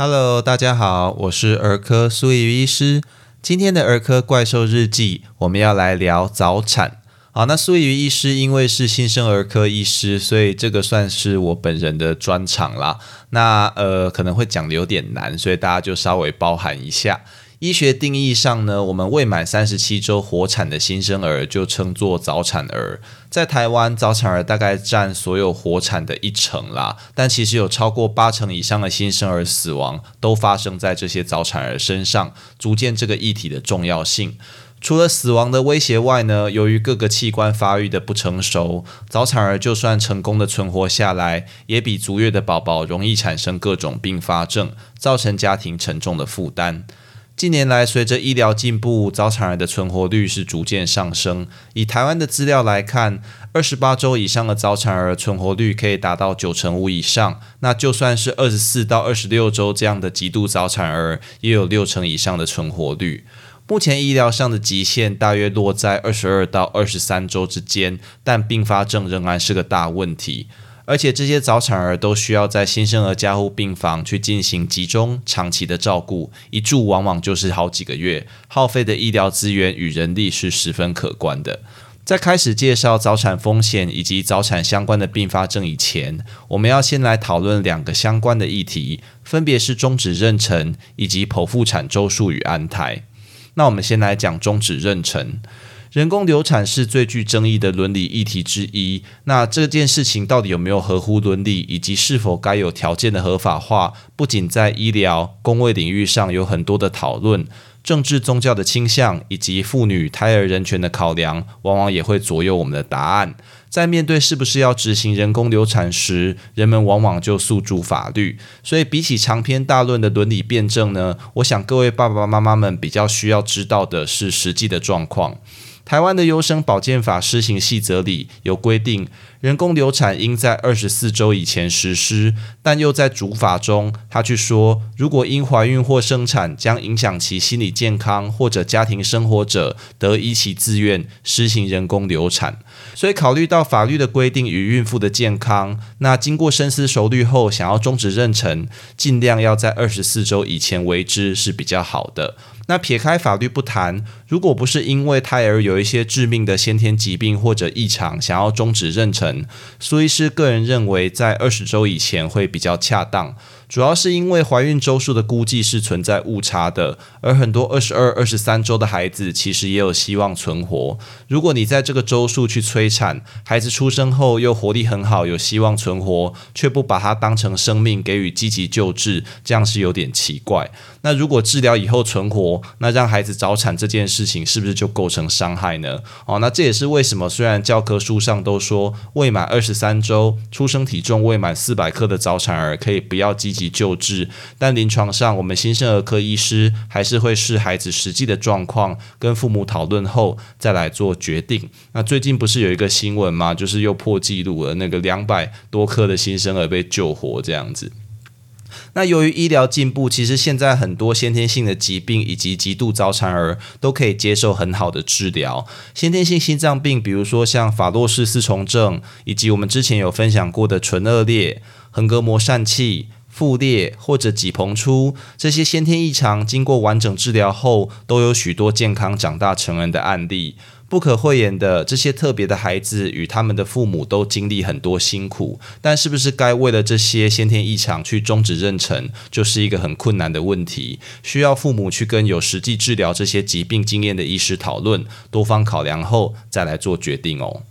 Hello，大家好，我是儿科苏怡医师。今天的儿科怪兽日记，我们要来聊早产。好，那苏怡医师因为是新生儿科医师，所以这个算是我本人的专场啦。那呃，可能会讲的有点难，所以大家就稍微包含一下。医学定义上呢，我们未满三十七周活产的新生儿就称作早产儿。在台湾，早产儿大概占所有活产的一成啦，但其实有超过八成以上的新生儿死亡都发生在这些早产儿身上，足见这个议题的重要性。除了死亡的威胁外呢，由于各个器官发育的不成熟，早产儿就算成功的存活下来，也比足月的宝宝容易产生各种并发症，造成家庭沉重的负担。近年来，随着医疗进步，早产儿的存活率是逐渐上升。以台湾的资料来看，二十八周以上的早产儿存活率可以达到九成五以上。那就算是二十四到二十六周这样的极度早产儿，也有六成以上的存活率。目前医疗上的极限大约落在二十二到二十三周之间，但并发症仍然是个大问题。而且这些早产儿都需要在新生儿加护病房去进行集中长期的照顾，一住往往就是好几个月，耗费的医疗资源与人力是十分可观的。在开始介绍早产风险以及早产相关的并发症以前，我们要先来讨论两个相关的议题，分别是终止妊娠以及剖腹产周数与安胎。那我们先来讲终止妊娠。人工流产是最具争议的伦理议题之一。那这件事情到底有没有合乎伦理，以及是否该有条件的合法化，不仅在医疗、公卫领域上有很多的讨论，政治、宗教的倾向以及妇女、胎儿人权的考量，往往也会左右我们的答案。在面对是不是要执行人工流产时，人们往往就诉诸法律。所以，比起长篇大论的伦理辩证呢，我想各位爸爸妈妈们比较需要知道的是实际的状况。台湾的优生保健法施行细则里有规定，人工流产应在二十四周以前实施，但又在主法中，他却说，如果因怀孕或生产将影响其心理健康或者家庭生活者，得依其自愿施行人工流产。所以，考虑到法律的规定与孕妇的健康，那经过深思熟虑后，想要终止妊娠，尽量要在二十四周以前为之是比较好的。那撇开法律不谈，如果不是因为胎儿有一些致命的先天疾病或者异常，想要终止妊娠，苏医师个人认为在二十周以前会比较恰当。主要是因为怀孕周数的估计是存在误差的，而很多二十二、二十三周的孩子其实也有希望存活。如果你在这个周数去催产，孩子出生后又活力很好，有希望存活，却不把它当成生命给予积极救治，这样是有点奇怪。那如果治疗以后存活，那让孩子早产这件事情是不是就构成伤害呢？哦，那这也是为什么虽然教科书上都说未满二十三周、出生体重未满四百克的早产儿可以不要积极。及救治，但临床上我们新生儿科医师还是会视孩子实际的状况，跟父母讨论后再来做决定。那最近不是有一个新闻吗？就是又破纪录了，那个两百多颗的新生儿被救活这样子。那由于医疗进步，其实现在很多先天性的疾病以及极度早产儿都可以接受很好的治疗。先天性心脏病，比如说像法洛氏四重症，以及我们之前有分享过的唇腭裂、横膈膜疝气。腹裂或者脊膨出这些先天异常，经过完整治疗后，都有许多健康长大成人的案例。不可讳言的，这些特别的孩子与他们的父母都经历很多辛苦。但是不是该为了这些先天异常去终止妊娠，就是一个很困难的问题，需要父母去跟有实际治疗这些疾病经验的医师讨论，多方考量后再来做决定哦。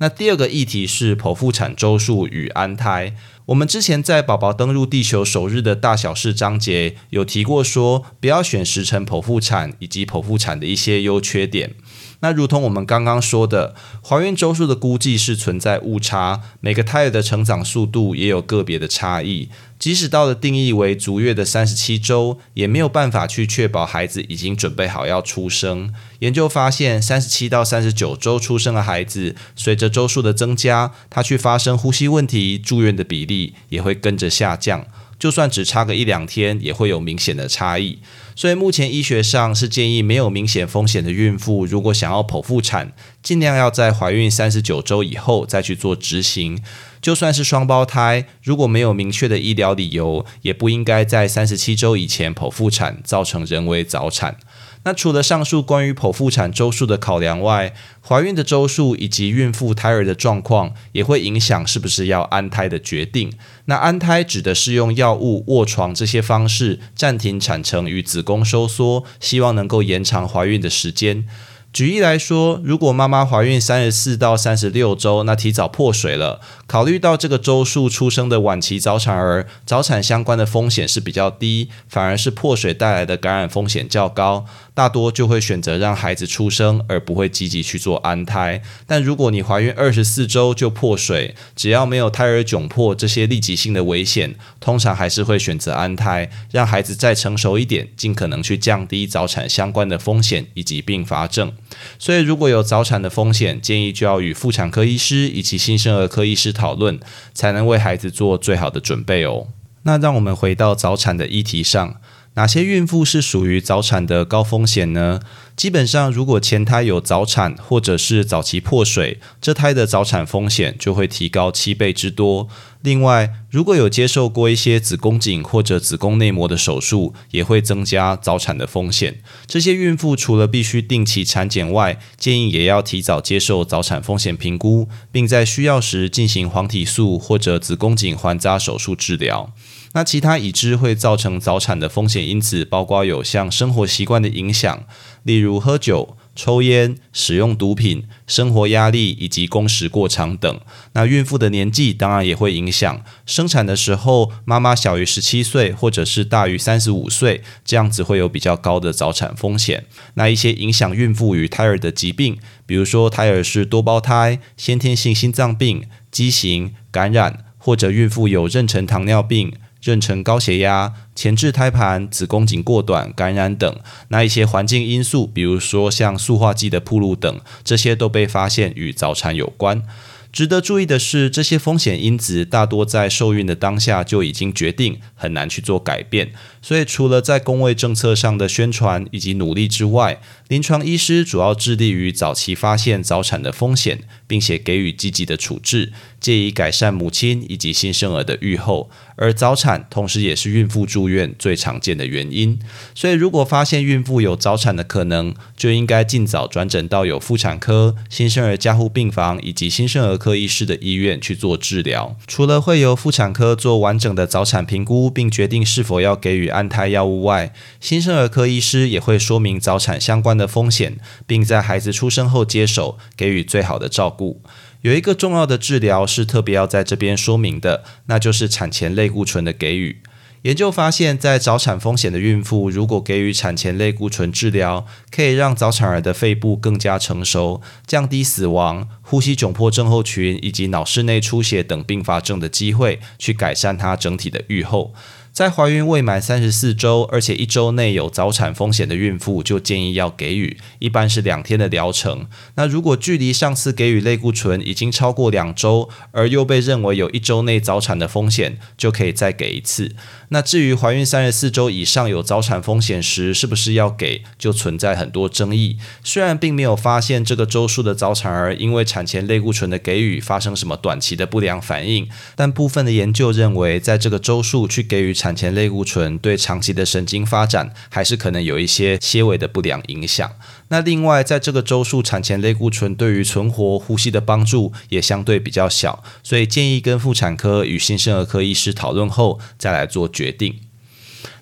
那第二个议题是剖腹产周数与安胎。我们之前在宝宝登入地球首日的大小事章节有提过，说不要选时辰剖腹产以及剖腹产的一些优缺点。那如同我们刚刚说的，怀孕周数的估计是存在误差，每个胎儿的成长速度也有个别的差异。即使到了定义为足月的三十七周，也没有办法去确保孩子已经准备好要出生。研究发现，三十七到三十九周出生的孩子，随着周数的增加，他去发生呼吸问题住院的比例也会跟着下降。就算只差个一两天，也会有明显的差异。所以目前医学上是建议没有明显风险的孕妇，如果想要剖腹产，尽量要在怀孕三十九周以后再去做执行。就算是双胞胎，如果没有明确的医疗理由，也不应该在三十七周以前剖腹产，造成人为早产。那除了上述关于剖腹产周数的考量外，怀孕的周数以及孕妇胎儿的状况也会影响是不是要安胎的决定。那安胎指的是用药物、卧床这些方式暂停产程与子宫收缩，希望能够延长怀孕的时间。举例来说，如果妈妈怀孕三十四到三十六周，那提早破水了，考虑到这个周数出生的晚期早产儿，早产相关的风险是比较低，反而是破水带来的感染风险较高。大多就会选择让孩子出生，而不会积极去做安胎。但如果你怀孕二十四周就破水，只要没有胎儿窘迫这些立即性的危险，通常还是会选择安胎，让孩子再成熟一点，尽可能去降低早产相关的风险以及并发症。所以，如果有早产的风险，建议就要与妇产科医师以及新生儿科医师讨论，才能为孩子做最好的准备哦。那让我们回到早产的议题上。哪些孕妇是属于早产的高风险呢？基本上，如果前胎有早产或者是早期破水，这胎的早产风险就会提高七倍之多。另外，如果有接受过一些子宫颈或者子宫内膜的手术，也会增加早产的风险。这些孕妇除了必须定期产检外，建议也要提早接受早产风险评估，并在需要时进行黄体素或者子宫颈环扎手术治疗。那其他已知会造成早产的风险因子，包括有像生活习惯的影响，例如喝酒、抽烟、使用毒品、生活压力以及工时过长等。那孕妇的年纪当然也会影响，生产的时候妈妈小于十七岁或者是大于三十五岁，这样子会有比较高的早产风险。那一些影响孕妇与胎儿的疾病，比如说胎儿是多胞胎、先天性心脏病、畸形、感染，或者孕妇有妊娠糖尿病。妊娠高血压、前置胎盘、子宫颈过短、感染等，那一些环境因素，比如说像塑化剂的铺路等，这些都被发现与早产有关。值得注意的是，这些风险因子大多在受孕的当下就已经决定，很难去做改变。所以，除了在工位政策上的宣传以及努力之外，临床医师主要致力于早期发现早产的风险，并且给予积极的处置，借以改善母亲以及新生儿的预后。而早产同时也是孕妇住院最常见的原因。所以，如果发现孕妇有早产的可能，就应该尽早转诊到有妇产科、新生儿加护病房以及新生儿科医师的医院去做治疗。除了会由妇产科做完整的早产评估，并决定是否要给予安胎药物外，新生儿科医师也会说明早产相关的风险，并在孩子出生后接手，给予最好的照顾。有一个重要的治疗是特别要在这边说明的，那就是产前类固醇的给予。研究发现，在早产风险的孕妇，如果给予产前类固醇治疗，可以让早产儿的肺部更加成熟，降低死亡、呼吸窘迫症候群以及脑室内出血等并发症的机会，去改善它整体的预后。在怀孕未满三十四周，而且一周内有早产风险的孕妇，就建议要给予，一般是两天的疗程。那如果距离上次给予类固醇已经超过两周，而又被认为有一周内早产的风险，就可以再给一次。那至于怀孕三十四周以上有早产风险时，是不是要给，就存在很多争议。虽然并没有发现这个周数的早产儿因为产前类固醇的给予发生什么短期的不良反应，但部分的研究认为，在这个周数去给予产前类固醇对长期的神经发展还是可能有一些些微的不良影响。那另外，在这个周数产前类固醇对于存活、呼吸的帮助也相对比较小，所以建议跟妇产科与新生儿科医师讨论后再来做决定。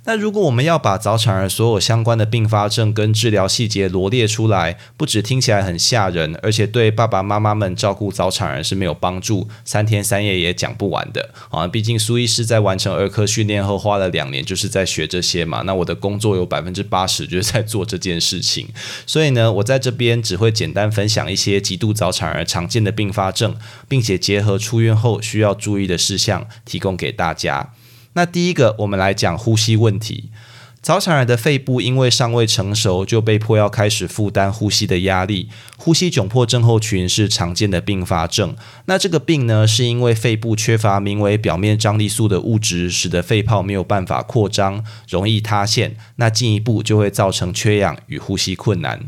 那如果我们要把早产儿所有相关的并发症跟治疗细节罗列出来，不止听起来很吓人，而且对爸爸妈妈们照顾早产儿是没有帮助，三天三夜也讲不完的啊！毕竟苏医师在完成儿科训练后花了两年，就是在学这些嘛。那我的工作有百分之八十就是在做这件事情，所以呢，我在这边只会简单分享一些极度早产儿常见的并发症，并且结合出院后需要注意的事项，提供给大家。那第一个，我们来讲呼吸问题。早产儿的肺部因为尚未成熟，就被迫要开始负担呼吸的压力。呼吸窘迫症候群是常见的并发症。那这个病呢，是因为肺部缺乏名为表面张力素的物质，使得肺泡没有办法扩张，容易塌陷。那进一步就会造成缺氧与呼吸困难。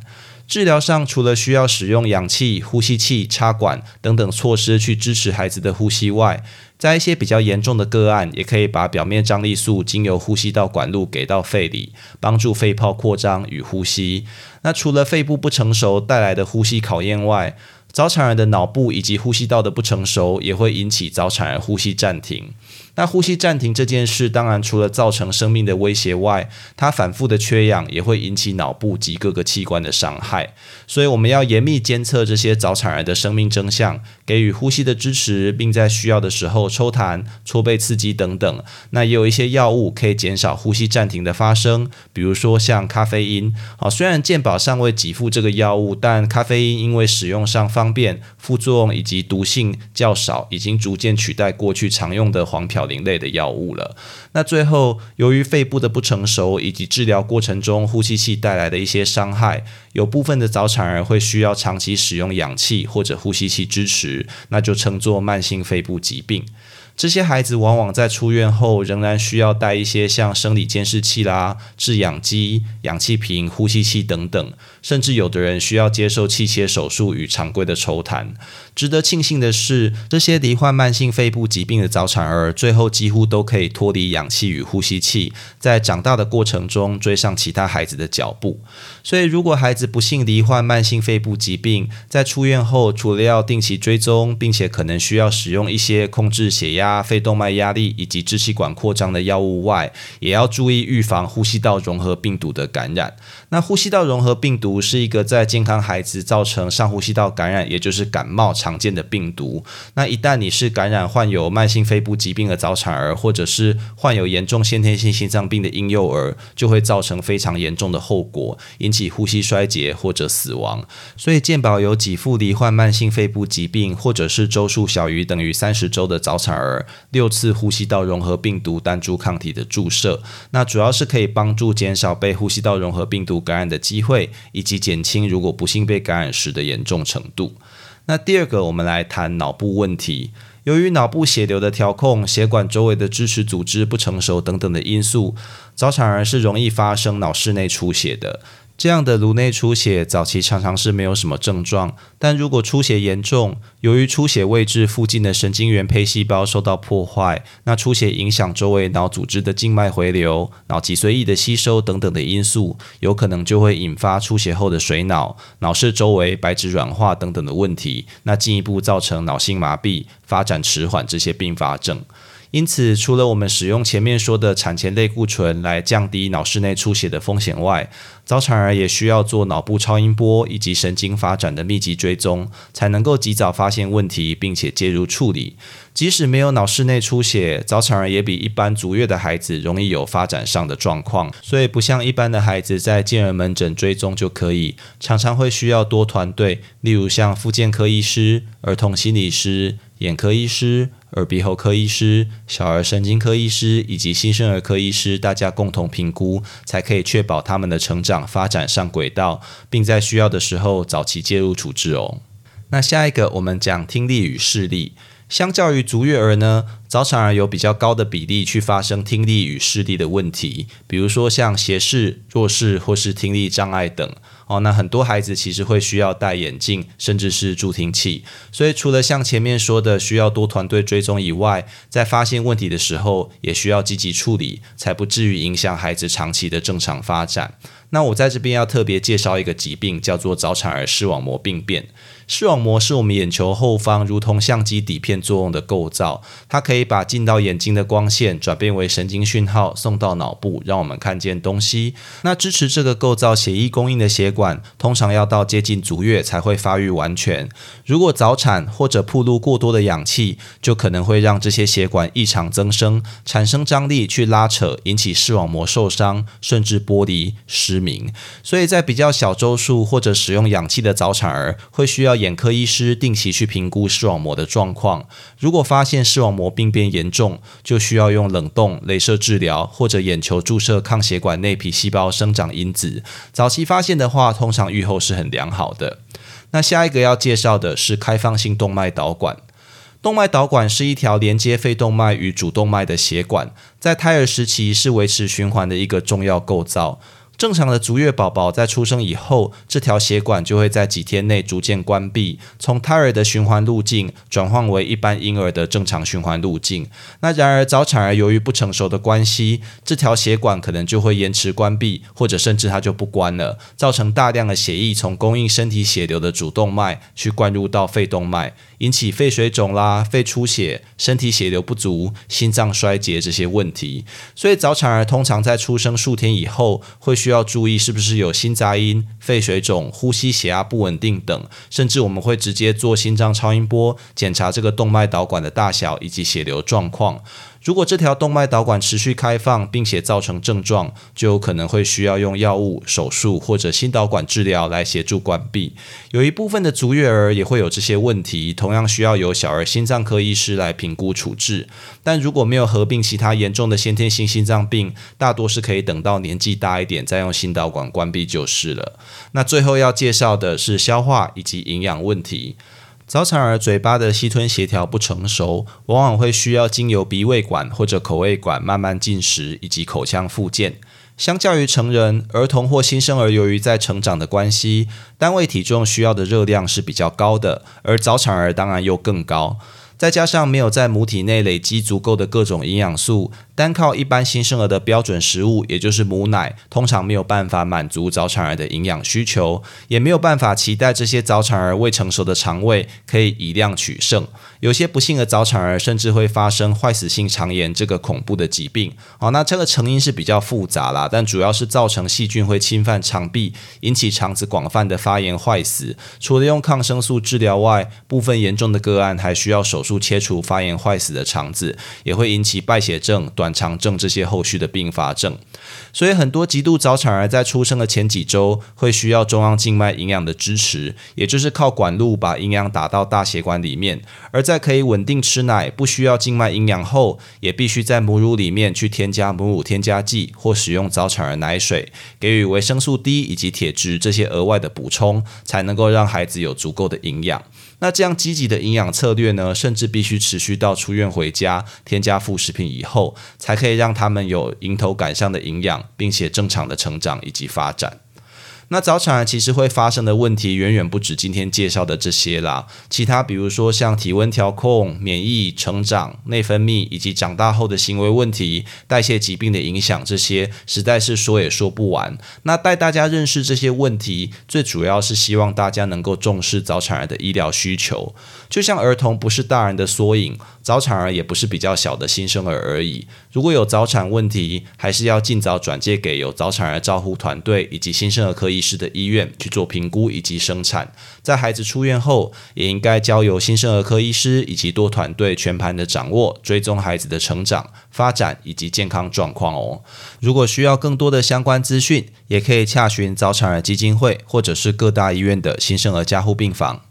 治疗上除了需要使用氧气、呼吸器、插管等等措施去支持孩子的呼吸外，在一些比较严重的个案，也可以把表面张力素经由呼吸道管路给到肺里，帮助肺泡扩张与呼吸。那除了肺部不成熟带来的呼吸考验外，早产儿的脑部以及呼吸道的不成熟，也会引起早产儿呼吸暂停。那呼吸暂停这件事，当然除了造成生命的威胁外，它反复的缺氧也会引起脑部及各个器官的伤害。所以我们要严密监测这些早产儿的生命征象，给予呼吸的支持，并在需要的时候抽痰、搓背刺激等等。那也有一些药物可以减少呼吸暂停的发生，比如说像咖啡因。好，虽然健保尚未给付这个药物，但咖啡因因为使用上方便、副作用以及毒性较少，已经逐渐取代过去常用的黄嘌呤类的药物了。那最后，由于肺部的不成熟以及治疗过程中呼吸器带来的一些伤害，有部分的早产儿会需要长期使用氧气或者呼吸器支持，那就称作慢性肺部疾病。这些孩子往往在出院后仍然需要带一些像生理监视器啦、制氧机、氧气瓶、呼吸器等等，甚至有的人需要接受气切手术与常规的抽痰。值得庆幸的是，这些罹患慢性肺部疾病的早产儿最后几乎都可以脱离氧气与呼吸器，在长大的过程中追上其他孩子的脚步。所以，如果孩子不幸罹患慢性肺部疾病，在出院后除了要定期追踪，并且可能需要使用一些控制血压。肺动脉压力以及支气管扩张的药物外，也要注意预防呼吸道融合病毒的感染。那呼吸道融合病毒毒是一个在健康孩子造成上呼吸道感染，也就是感冒常见的病毒。那一旦你是感染患有慢性肺部疾病的早产儿，或者是患有严重先天性心脏病的婴幼儿，就会造成非常严重的后果，引起呼吸衰竭或者死亡。所以健保有给付罹患慢性肺部疾病，或者是周数小于等于三十周的早产儿。六次呼吸道融合病毒单株抗体的注射，那主要是可以帮助减少被呼吸道融合病毒感染的机会，以及减轻如果不幸被感染时的严重程度。那第二个，我们来谈脑部问题。由于脑部血流的调控、血管周围的支持组织不成熟等等的因素，早产儿是容易发生脑室内出血的。这样的颅内出血早期常常是没有什么症状，但如果出血严重，由于出血位置附近的神经元胚细胞受到破坏，那出血影响周围脑组织的静脉回流、脑脊髓液的吸收等等的因素，有可能就会引发出血后的水脑、脑室周围白质软化等等的问题，那进一步造成脑性麻痹、发展迟缓这些并发症。因此，除了我们使用前面说的产前类固醇来降低脑室内出血的风险外，早产儿也需要做脑部超音波以及神经发展的密集追踪，才能够及早发现问题，并且介入处理。即使没有脑室内出血，早产儿也比一般足月的孩子容易有发展上的状况，所以不像一般的孩子在健儿门诊追踪就可以，常常会需要多团队，例如像复健科医师、儿童心理师、眼科医师。耳鼻喉科医师、小儿神经科医师以及新生儿科医师，大家共同评估，才可以确保他们的成长发展上轨道，并在需要的时候早期介入处置哦。那下一个，我们讲听力与视力。相较于足月儿呢，早产儿有比较高的比例去发生听力与视力的问题，比如说像斜视、弱视或是听力障碍等。哦，那很多孩子其实会需要戴眼镜，甚至是助听器。所以除了像前面说的需要多团队追踪以外，在发现问题的时候，也需要积极处理，才不至于影响孩子长期的正常发展。那我在这边要特别介绍一个疾病，叫做早产儿视网膜病变。视网膜是我们眼球后方如同相机底片作用的构造，它可以把进到眼睛的光线转变为神经讯号，送到脑部，让我们看见东西。那支持这个构造血液供应的血管，通常要到接近足月才会发育完全。如果早产或者暴露过多的氧气，就可能会让这些血管异常增生，产生张力去拉扯，引起视网膜受伤，甚至剥离失明。所以在比较小周数或者使用氧气的早产儿，会需要。眼科医师定期去评估视网膜的状况，如果发现视网膜病变严重，就需要用冷冻、镭射治疗或者眼球注射抗血管内皮细胞生长因子。早期发现的话，通常预后是很良好的。那下一个要介绍的是开放性动脉导管。动脉导管是一条连接肺动脉与主动脉的血管，在胎儿时期是维持循环的一个重要构造。正常的足月宝宝在出生以后，这条血管就会在几天内逐渐关闭，从胎儿的循环路径转换为一般婴儿的正常循环路径。那然而早产儿由于不成熟的关系，这条血管可能就会延迟关闭，或者甚至它就不关了，造成大量的血液从供应身体血流的主动脉去灌入到肺动脉，引起肺水肿啦、肺出血、身体血流不足、心脏衰竭这些问题。所以早产儿通常在出生数天以后会需需要注意是不是有心杂音、肺水肿、呼吸血压不稳定等，甚至我们会直接做心脏超音波检查这个动脉导管的大小以及血流状况。如果这条动脉导管持续开放，并且造成症状，就有可能会需要用药物、手术或者心导管治疗来协助关闭。有一部分的足月儿也会有这些问题，同样需要由小儿心脏科医师来评估处置。但如果没有合并其他严重的先天性心脏病，大多是可以等到年纪大一点再用心导管关闭就是了。那最后要介绍的是消化以及营养问题。早产儿嘴巴的吸吞协调不成熟，往往会需要经由鼻胃管或者口胃管慢慢进食，以及口腔复健。相较于成人，儿童或新生儿由于在成长的关系，单位体重需要的热量是比较高的，而早产儿当然又更高。再加上没有在母体内累积足够的各种营养素，单靠一般新生儿的标准食物，也就是母奶，通常没有办法满足早产儿的营养需求，也没有办法期待这些早产儿未成熟的肠胃可以以量取胜。有些不幸的早产儿甚至会发生坏死性肠炎这个恐怖的疾病。好，那这个成因是比较复杂啦，但主要是造成细菌会侵犯肠壁，引起肠子广泛的发炎坏死。除了用抗生素治疗外，部分严重的个案还需要手。术切除发炎坏死的肠子，也会引起败血症、短肠症这些后续的并发症。所以，很多极度早产儿在出生的前几周会需要中央静脉营养的支持，也就是靠管路把营养打到大血管里面。而在可以稳定吃奶、不需要静脉营养后，也必须在母乳里面去添加母乳添加剂或使用早产儿奶水，给予维生素 D 以及铁质这些额外的补充，才能够让孩子有足够的营养。那这样积极的营养策略呢，甚至必须持续到出院回家，添加副食品以后，才可以让他们有迎头赶上的营养，并且正常的成长以及发展。那早产儿其实会发生的问题远远不止今天介绍的这些啦，其他比如说像体温调控、免疫、成长、内分泌以及长大后的行为问题、代谢疾病的影响，这些实在是说也说不完。那带大家认识这些问题，最主要是希望大家能够重视早产儿的医疗需求。就像儿童不是大人的缩影，早产儿也不是比较小的新生儿而已。如果有早产问题，还是要尽早转介给有早产儿照护团队以及新生儿科医。医师的医院去做评估以及生产，在孩子出院后，也应该交由新生儿科医师以及多团队全盘的掌握，追踪孩子的成长、发展以及健康状况哦。如果需要更多的相关资讯，也可以洽询早产儿基金会或者是各大医院的新生儿加护病房。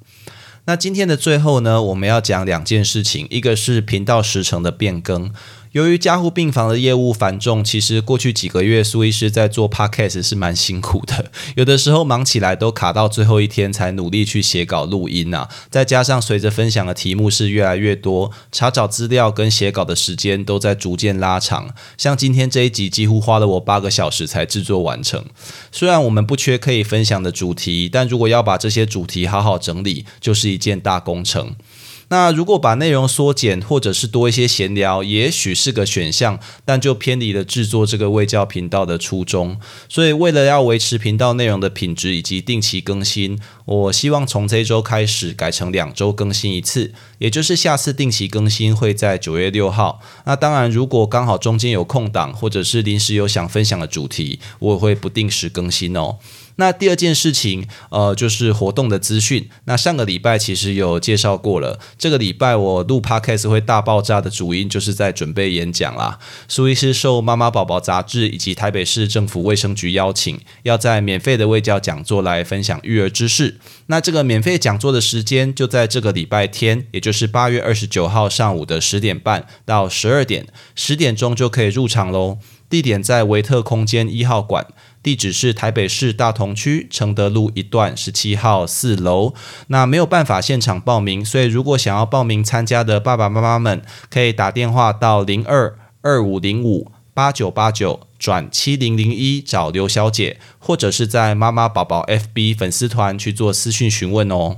那今天的最后呢，我们要讲两件事情，一个是频道时程的变更。由于加护病房的业务繁重，其实过去几个月苏医师在做 podcast 是蛮辛苦的，有的时候忙起来都卡到最后一天才努力去写稿录音啊。再加上随着分享的题目是越来越多，查找资料跟写稿的时间都在逐渐拉长。像今天这一集几乎花了我八个小时才制作完成。虽然我们不缺可以分享的主题，但如果要把这些主题好好整理，就是一件大工程。那如果把内容缩减，或者是多一些闲聊，也许是个选项，但就偏离了制作这个卫教频道的初衷。所以，为了要维持频道内容的品质以及定期更新，我希望从这周开始改成两周更新一次，也就是下次定期更新会在九月六号。那当然，如果刚好中间有空档，或者是临时有想分享的主题，我也会不定时更新哦。那第二件事情，呃，就是活动的资讯。那上个礼拜其实有介绍过了。这个礼拜我录 podcast 会大爆炸的主因，就是在准备演讲啦。苏医师受妈妈宝宝杂志以及台北市政府卫生局邀请，要在免费的卫教讲座来分享育儿知识。那这个免费讲座的时间就在这个礼拜天，也就是八月二十九号上午的十点半到十二点，十点钟就可以入场喽。地点在维特空间一号馆。地址是台北市大同区承德路一段十七号四楼。那没有办法现场报名，所以如果想要报名参加的爸爸妈妈们，可以打电话到零二二五零五。八九八九转七零零一找刘小姐，或者是在妈妈宝宝 FB 粉丝团去做私讯询问哦。